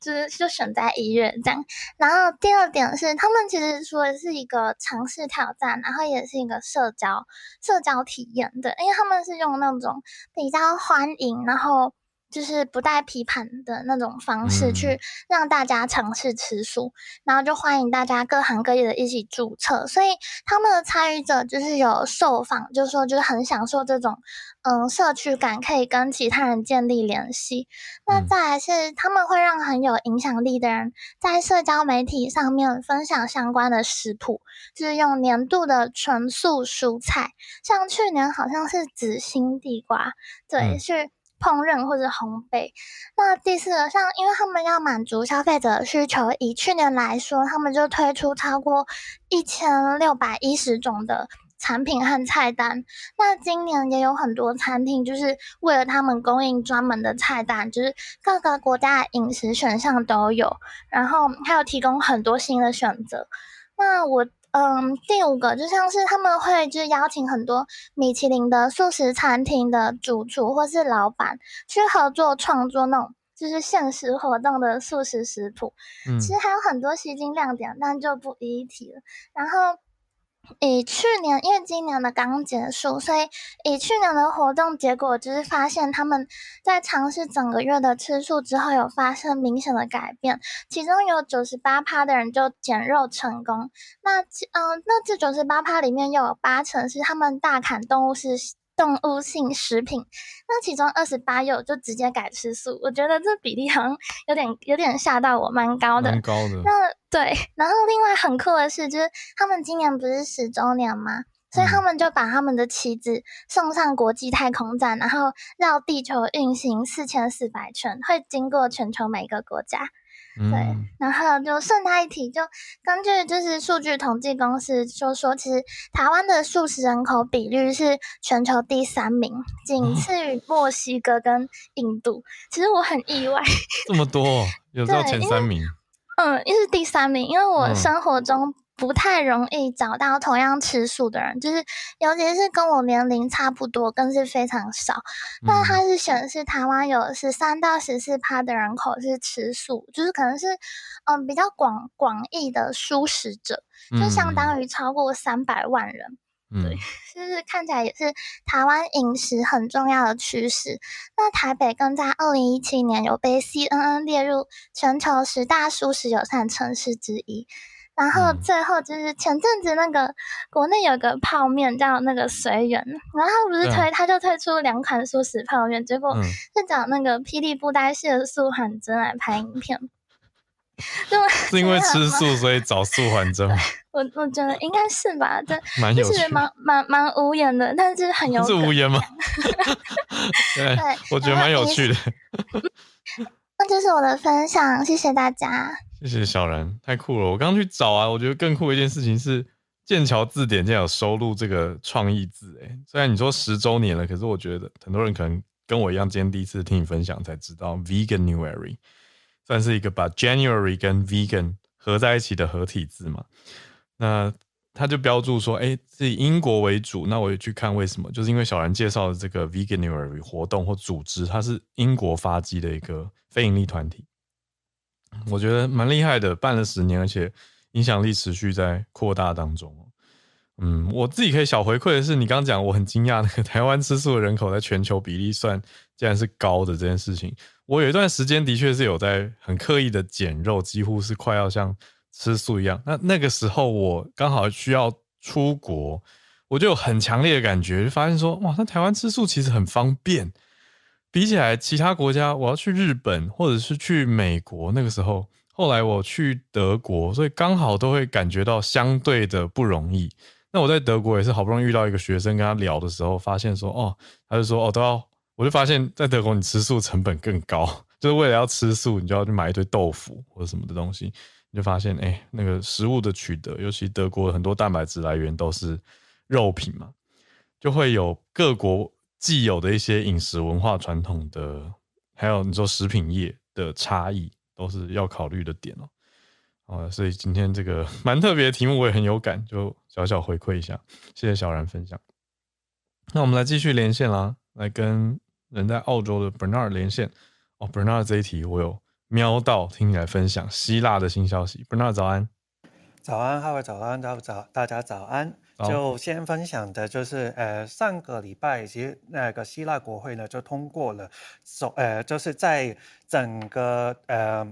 就是就选在医院这样。然后第二点是，他们其实说的是一个尝试挑战，然后也是一个社交社交体验对，因为他们是用那种比较欢迎，然后。就是不带批判的那种方式去让大家尝试吃素，嗯、然后就欢迎大家各行各业的一起注册，所以他们的参与者就是有受访，就是说就是很享受这种嗯社区感，可以跟其他人建立联系。那再来是他们会让很有影响力的人在社交媒体上面分享相关的食谱，就是用年度的纯素蔬菜，像去年好像是紫心地瓜，对，是、嗯。烹饪或者烘焙。那第四个，像因为他们要满足消费者的需求，以去年来说，他们就推出超过一千六百一十种的产品和菜单。那今年也有很多餐厅就是为了他们供应专门的菜单，就是各个国家的饮食选项都有，然后还有提供很多新的选择。那我。嗯，第五个就像是他们会就是邀请很多米其林的素食餐厅的主厨或是老板去合作创作那种就是限时活动的素食食谱。嗯，其实还有很多吸睛亮点，但就不一一提了。然后。以去年，因为今年的刚结束，所以以去年的活动结果就是发现他们在尝试整个月的吃素之后，有发生明显的改变。其中有九十八趴的人就减肉成功。那嗯、那这九十八趴里面又有八成是他们大砍动物是动物性食品，那其中二十八有就直接改吃素，我觉得这比例好像有点有点吓到我，蛮高的，蛮高的。那对，然后另外很酷的是，就是他们今年不是十周年吗？所以他们就把他们的旗子送上国际太空站，然后绕地球运行四千四百圈，会经过全球每个国家。对，然后就顺带一提，就根据就是数据统计公司就说，其实台湾的素食人口比率是全球第三名，仅次于墨西哥跟印度。其实我很意外，这么多，有到前三名。嗯，又是第三名，因为我生活中。不太容易找到同样吃素的人，就是尤其是跟我年龄差不多，更是非常少。但是它是显示台湾有十三到十四趴的人口是吃素，就是可能是嗯比较广广义的素食者，就相当于超过三百万人。嗯、对，就是看起来也是台湾饮食很重要的趋势。那台北更在二零一七年有被 CNN 列入全球十大素食友善城市之一。然后最后就是前阵子那个国内有个泡面叫那个随缘，然后他不是推他就推出两款素食泡面，结果是找那个霹雳布袋戏的素缓真来拍影片，是因为吃素所以找素还真？[laughs] 我我觉得应该是吧，这蛮有趣，蛮蛮蛮无言的，但是很有是无言吗？[laughs] 对，我觉得蛮有趣的。[laughs] 那这是我的分享，谢谢大家。谢谢小然，太酷了！我刚去找啊，我觉得更酷的一件事情是剑桥字典竟然有收录这个创意字，诶，虽然你说十周年了，可是我觉得很多人可能跟我一样，今天第一次听你分享才知道，Veganuary 算是一个把 January 跟 Vegan 合在一起的合体字嘛。那他就标注说，诶，是以英国为主。那我也去看为什么，就是因为小然介绍的这个 Veganuary 活动或组织，它是英国发迹的一个非营利团体。我觉得蛮厉害的，办了十年，而且影响力持续在扩大当中。嗯，我自己可以小回馈的是，你刚刚讲我很惊讶，那个台湾吃素的人口在全球比例算竟然是高的这件事情。我有一段时间的确是有在很刻意的减肉，几乎是快要像吃素一样。那那个时候我刚好需要出国，我就有很强烈的感觉，就发现说哇，那台湾吃素其实很方便。比起来，其他国家，我要去日本或者是去美国，那个时候，后来我去德国，所以刚好都会感觉到相对的不容易。那我在德国也是好不容易遇到一个学生，跟他聊的时候，发现说，哦，他就说，哦，都要，我就发现，在德国你吃素成本更高，[laughs] 就是为了要吃素，你就要去买一堆豆腐或者什么的东西，就发现，哎，那个食物的取得，尤其德国很多蛋白质来源都是肉品嘛，就会有各国。既有的一些饮食文化传统的，还有你说食品业的差异，都是要考虑的点哦。啊，所以今天这个 [laughs] 蛮特别的题目，我也很有感，就小小回馈一下，谢谢小然分享。那我们来继续连线啦，来跟人在澳洲的 Bernard 连线。哦，Bernard 这一题我有瞄到，听你来分享希腊的新消息。Bernard 早安，早安，各位早安，早早，大家早安。就先分享的就是，呃，上个礼拜其实那个希腊国会呢就通过了，首呃就是在整个呃。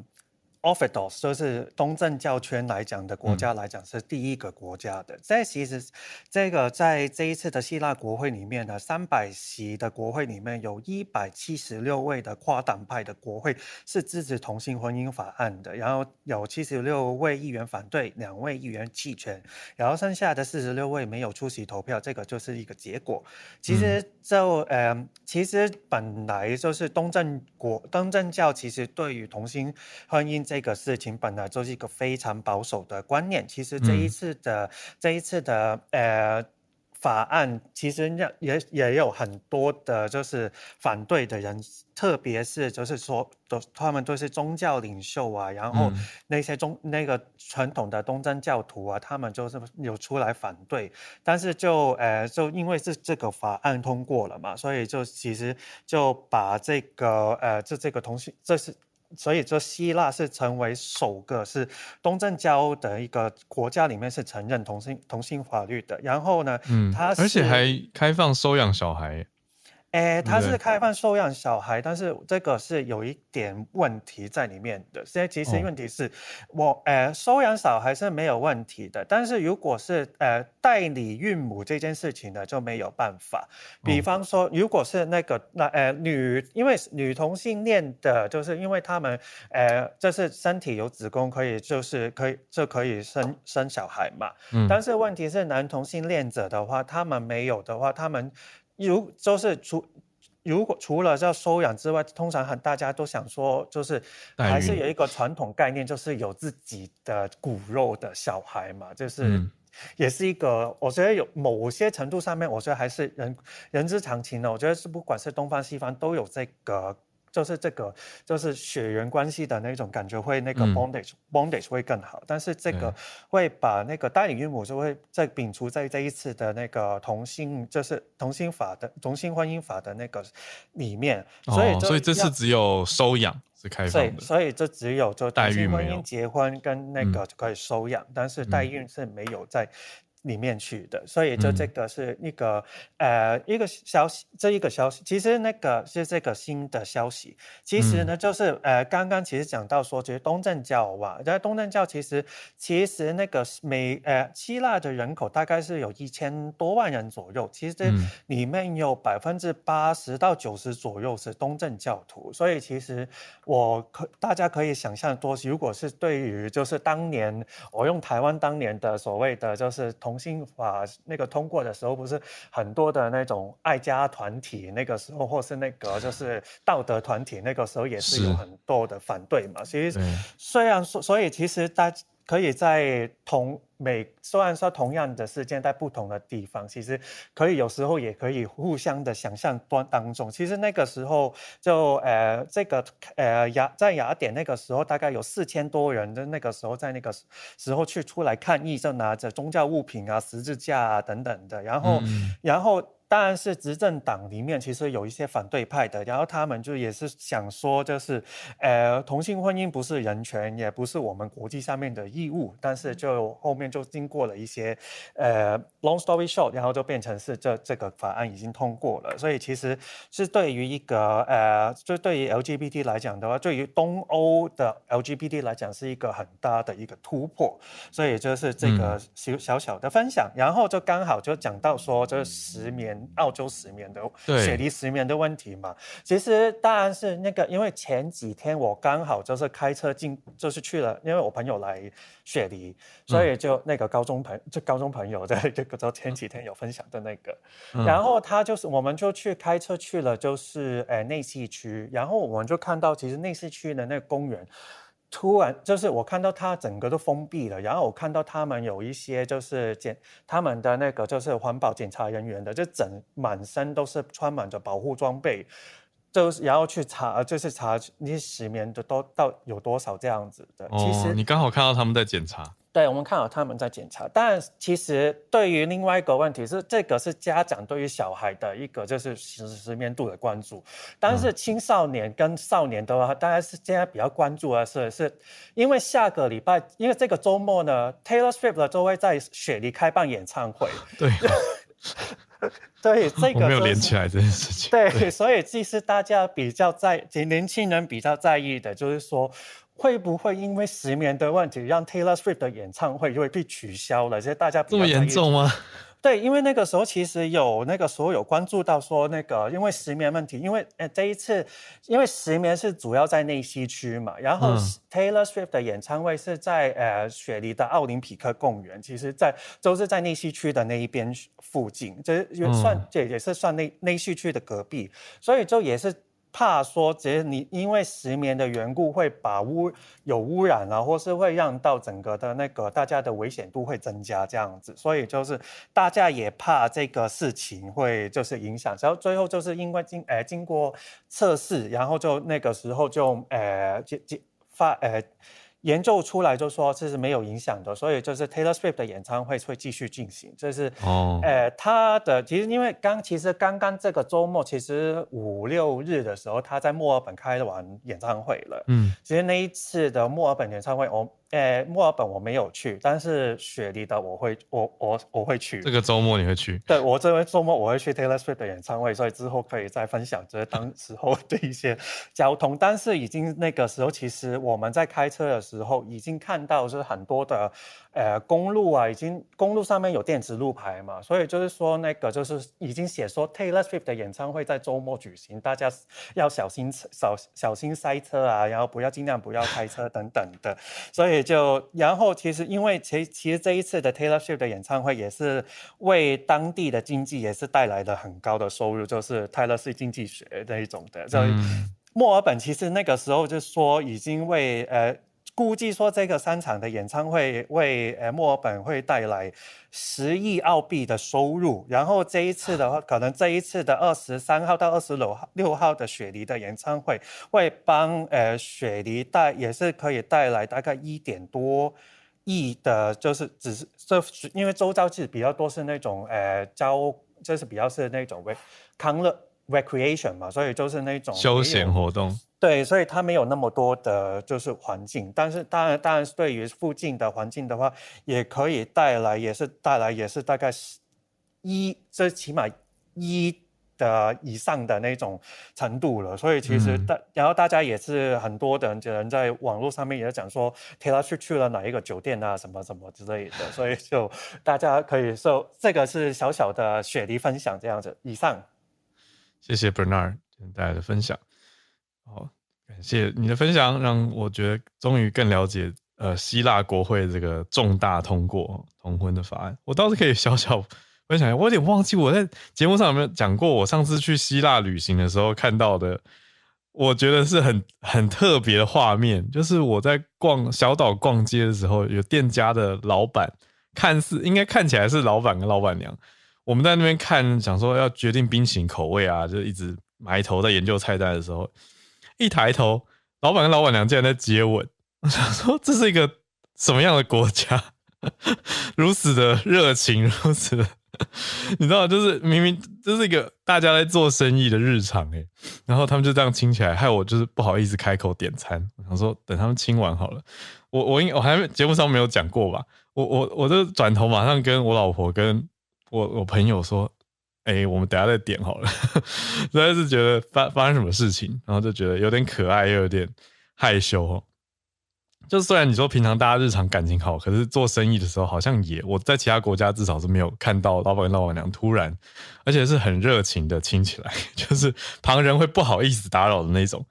Orthodox 就是东正教圈来讲的国家来讲是第一个国家的。这、嗯、其实这个在这一次的希腊国会里面呢，三百席的国会里面有一百七十六位的跨党派的国会是支持同性婚姻法案的，然后有七十六位议员反对，两位议员弃权，然后剩下的四十六位没有出席投票，这个就是一个结果。其实就呃，其实本来就是东正国东正教其实对于同性婚姻。这个事情本来就是一个非常保守的观念。其实这一次的、嗯、这一次的呃法案，其实也也有很多的，就是反对的人，特别是就是说，都他们都是宗教领袖啊，然后那些中那个传统的东正教徒啊，他们就是有出来反对。但是就呃就因为是这个法案通过了嘛，所以就其实就把这个呃这这个同性这是。所以说，希腊是成为首个是东正教的一个国家里面是承认同性同性法律的。然后呢，嗯，它而且还开放收养小孩。诶，他是开放收养小孩，但是这个是有一点问题在里面的。现在其实问题是，哦、我诶收养小孩是没有问题的，但是如果是呃代理孕母这件事情呢，就没有办法。比方说，如果是那个那呃女，因为女同性恋的，就是因为他们呃就是身体有子宫，可以就是可以就可以生生小孩嘛。嗯。但是问题是，男同性恋者的话，他们没有的话，他们。如就是除如果除了叫收养之外，通常很大家都想说，就是还是有一个传统概念，就是有自己的骨肉的小孩嘛，就是也是一个，我觉得有某些程度上面，我觉得还是人人之常情的。我觉得是不管是东方西方都有这个。就是这个，就是血缘关系的那种感觉，会那个 bondage、嗯、bondage 会更好。但是这个会把那个代理孕母就会在摒除在这一次的那个同性，就是同性法的同性婚姻法的那个里面。所以、哦，所以这次只有收养是开放的。所以这只有就同性婚姻结婚跟那个就可以收养，但是代孕是没有在。里面去的，所以就这个是一个、嗯、呃一个消息，这一个消息，其实那个是这个新的消息，其实呢就是呃刚刚其实讲到说，其实东正教吧，在东正教其实其实那个美呃希腊的人口大概是有一千多万人左右，其实里面有百分之八十到九十左右是东正教徒，所以其实我可大家可以想象多，如果是对于就是当年我用台湾当年的所谓的就是同。同性法那个通过的时候，不是很多的那种爱家团体，那个时候或是那个就是道德团体，那个时候也是有很多的反对嘛。其实虽然说，所以其实大家。可以在同每虽然说同样的事件在不同的地方，其实可以有时候也可以互相的想象当当中。其实那个时候就呃这个呃雅在雅典那个时候大概有四千多人的那个时候在那个时候去出来抗议，就拿着宗教物品啊十字架啊等等的，然后、嗯、然后。当然是执政党里面其实有一些反对派的，然后他们就也是想说，就是，呃，同性婚姻不是人权，也不是我们国际上面的义务，但是就后面就经过了一些，呃，long story short，然后就变成是这这个法案已经通过了，所以其实是对于一个呃，就对于 LGBT 来讲的话，对于东欧的 LGBT 来讲是一个很大的一个突破，所以就是这个小小小的分享，嗯、然后就刚好就讲到说，就是石棉。澳洲石棉的雪梨石棉的问题嘛，其实当然是那个，因为前几天我刚好就是开车进，就是去了，因为我朋友来雪梨，所以就那个高中朋就高中朋友在这个就前几天有分享的那个，然后他就是我们就去开车去了，就是诶内西区，然后我们就看到其实内西区的那个公园。突然就是我看到它整个都封闭了，然后我看到他们有一些就是检他们的那个就是环保检查人员的，就整满身都是穿满着保护装备，就是然后去查就是查那些石棉的都到有多少这样子的。其实、你刚好看到他们在检查。对，我们看到他们在检查，但其实对于另外一个问题是，这个是家长对于小孩的一个就是实实面度的关注，但是青少年跟少年的话，大家是现在比较关注的是，是因为下个礼拜，因为这个周末呢，Taylor Swift 都会在雪梨开办演唱会。[laughs] 对，对，这 [laughs] 个、就是、我没有连起来这件事情。对，对所以其实大家比较在，年轻人比较在意的就是说。会不会因为石棉的问题，让 Taylor Swift 的演唱会就会被取消了？其实大家这么严重吗？对，因为那个时候其实有那个时候有关注到说，那个因为石棉问题，因为呃这一次因为石棉是主要在内西区嘛，然后 Taylor Swift 的演唱会是在呃雪梨的奥林匹克公园，其实在都是在内西区的那一边附近，就是也算这也是算内内西区的隔壁，所以就也是。怕说，只你因为石棉的缘故，会把污有污染啊，或是会让到整个的那个大家的危险度会增加这样子，所以就是大家也怕这个事情会就是影响，然后最后就是因为经诶、呃、经过测试，然后就那个时候就诶就就发呃。研究出来就说这是没有影响的，所以就是 Taylor Swift 的演唱会会继续进行。这是哦，呃，他的其实因为刚其实刚刚这个周末，其实五六日的时候，他在墨尔本开完演唱会了。嗯，其实那一次的墨尔本演唱会，我。呃，墨尔本我没有去，但是雪梨的我会，我我我会去。这个周末你会去？对，我这个周末我会去 Taylor Swift 的演唱会，所以之后可以再分享这当 [laughs] 时候的一些交通。但是已经那个时候，其实我们在开车的时候已经看到就是很多的。呃，公路啊，已经公路上面有电子路牌嘛，所以就是说那个就是已经写说 Taylor Swift 的演唱会在周末举行，大家要小心小小心塞车啊，然后不要尽量不要开车等等的，所以就然后其实因为其其实这一次的 Taylor Swift 的演唱会也是为当地的经济也是带来了很高的收入，就是泰勒斯经济学那一种的，所以墨尔本其实那个时候就说已经为呃。估计说这个三场的演唱会为呃墨尔本会带来十亿澳币的收入，然后这一次的话，可能这一次的二十三号到二十六号六号的雪梨的演唱会会帮呃雪梨带也是可以带来大概一点多亿的，就是只是这因为周遭其实比较多是那种呃交就是比较是那种为康乐 recreation 嘛，所以就是那种休闲活动。对，所以它没有那么多的，就是环境。但是当然，当然是对于附近的环境的话，也可以带来，也是带来，也是大概一，这起码一的以上的那种程度了。所以其实大，嗯、然后大家也是很多的人在网络上面也讲说，Taylor 去去了哪一个酒店啊，什么什么之类的。所以就大家可以说，这个是小小的雪梨分享这样子。以上，谢谢 Bernard 跟大家的分享。好，感谢你的分享，让我觉得终于更了解呃希腊国会这个重大通过同婚的法案。我倒是可以小小分享一下，我有点忘记我在节目上有没有讲过，我上次去希腊旅行的时候看到的，我觉得是很很特别的画面，就是我在逛小岛逛街的时候，有店家的老板，看似应该看起来是老板跟老板娘，我们在那边看，想说要决定冰淇淋口味啊，就一直埋头在研究菜单的时候。一抬头，老板跟老板娘竟然在接吻。[laughs] 我想说，这是一个什么样的国家？[laughs] 如此的热情，如此的，[laughs] 你知道，就是明明这是一个大家在做生意的日常诶，然后他们就这样亲起来，害我就是不好意思开口点餐。我想说，等他们亲完好了，我我应我还节目上没有讲过吧？我我我就转头马上跟我老婆跟我我朋友说。哎、我们等下再点好了。[laughs] 实在是觉得发发生什么事情，然后就觉得有点可爱，又有点害羞。就虽然你说平常大家日常感情好，可是做生意的时候好像也，我在其他国家至少是没有看到老板跟老板娘突然，而且是很热情的亲起来，[laughs] 就是旁人会不好意思打扰的那种。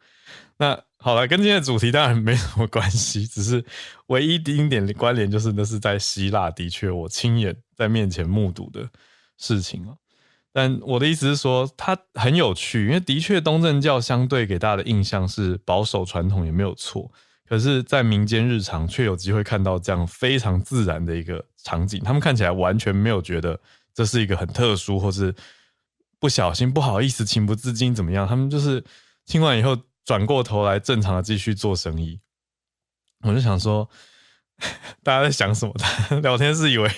那好了，跟今天的主题当然没什么关系，只是唯一的一点关联就是那是在希腊，的确我亲眼在面前目睹的事情哦。但我的意思是说，它很有趣，因为的确东正教相对给大家的印象是保守传统，也没有错。可是，在民间日常却有机会看到这样非常自然的一个场景，他们看起来完全没有觉得这是一个很特殊，或是不小心不好意思、情不自禁怎么样，他们就是听完以后转过头来正常的继续做生意。我就想说。[laughs] 大家在想什么？[laughs] 聊天是以为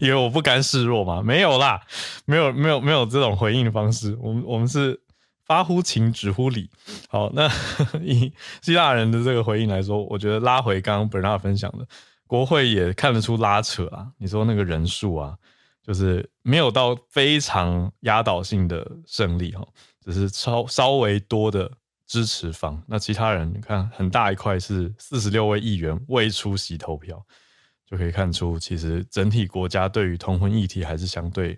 以为我不甘示弱吗？没有啦，没有没有没有这种回应的方式。我们我们是发乎情，止乎礼。好，那 [laughs] 以希腊人的这个回应来说，我觉得拉回刚刚 Bernard 分享的，国会也看得出拉扯啊。你说那个人数啊，就是没有到非常压倒性的胜利哈，只是稍稍微多的。支持方，那其他人你看很大一块是四十六位议员未出席投票，就可以看出其实整体国家对于同婚议题还是相对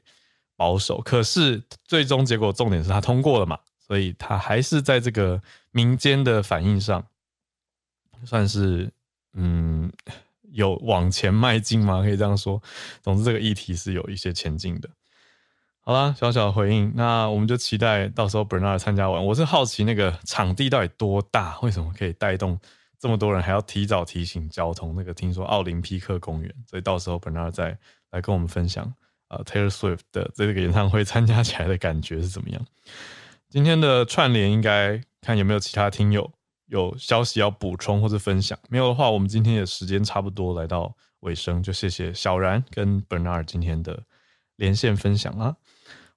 保守。可是最终结果重点是他通过了嘛，所以他还是在这个民间的反应上，算是嗯有往前迈进吗？可以这样说。总之这个议题是有一些前进的。好啦，小小回应，那我们就期待到时候 Bernard 参加完。我是好奇那个场地到底多大，为什么可以带动这么多人，还要提早提醒交通？那个听说奥林匹克公园，所以到时候 Bernard 再来跟我们分享啊、呃、Taylor Swift 的这个演唱会参加起来的感觉是怎么样？今天的串联应该看有没有其他听友有消息要补充或者分享，没有的话，我们今天的时间差不多来到尾声，就谢谢小然跟 Bernard 今天的连线分享啦。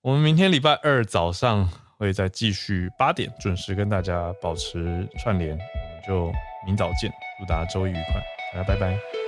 我们明天礼拜二早上会再继续八点准时跟大家保持串联，我们就明早见，祝大家周一愉快，大家拜拜。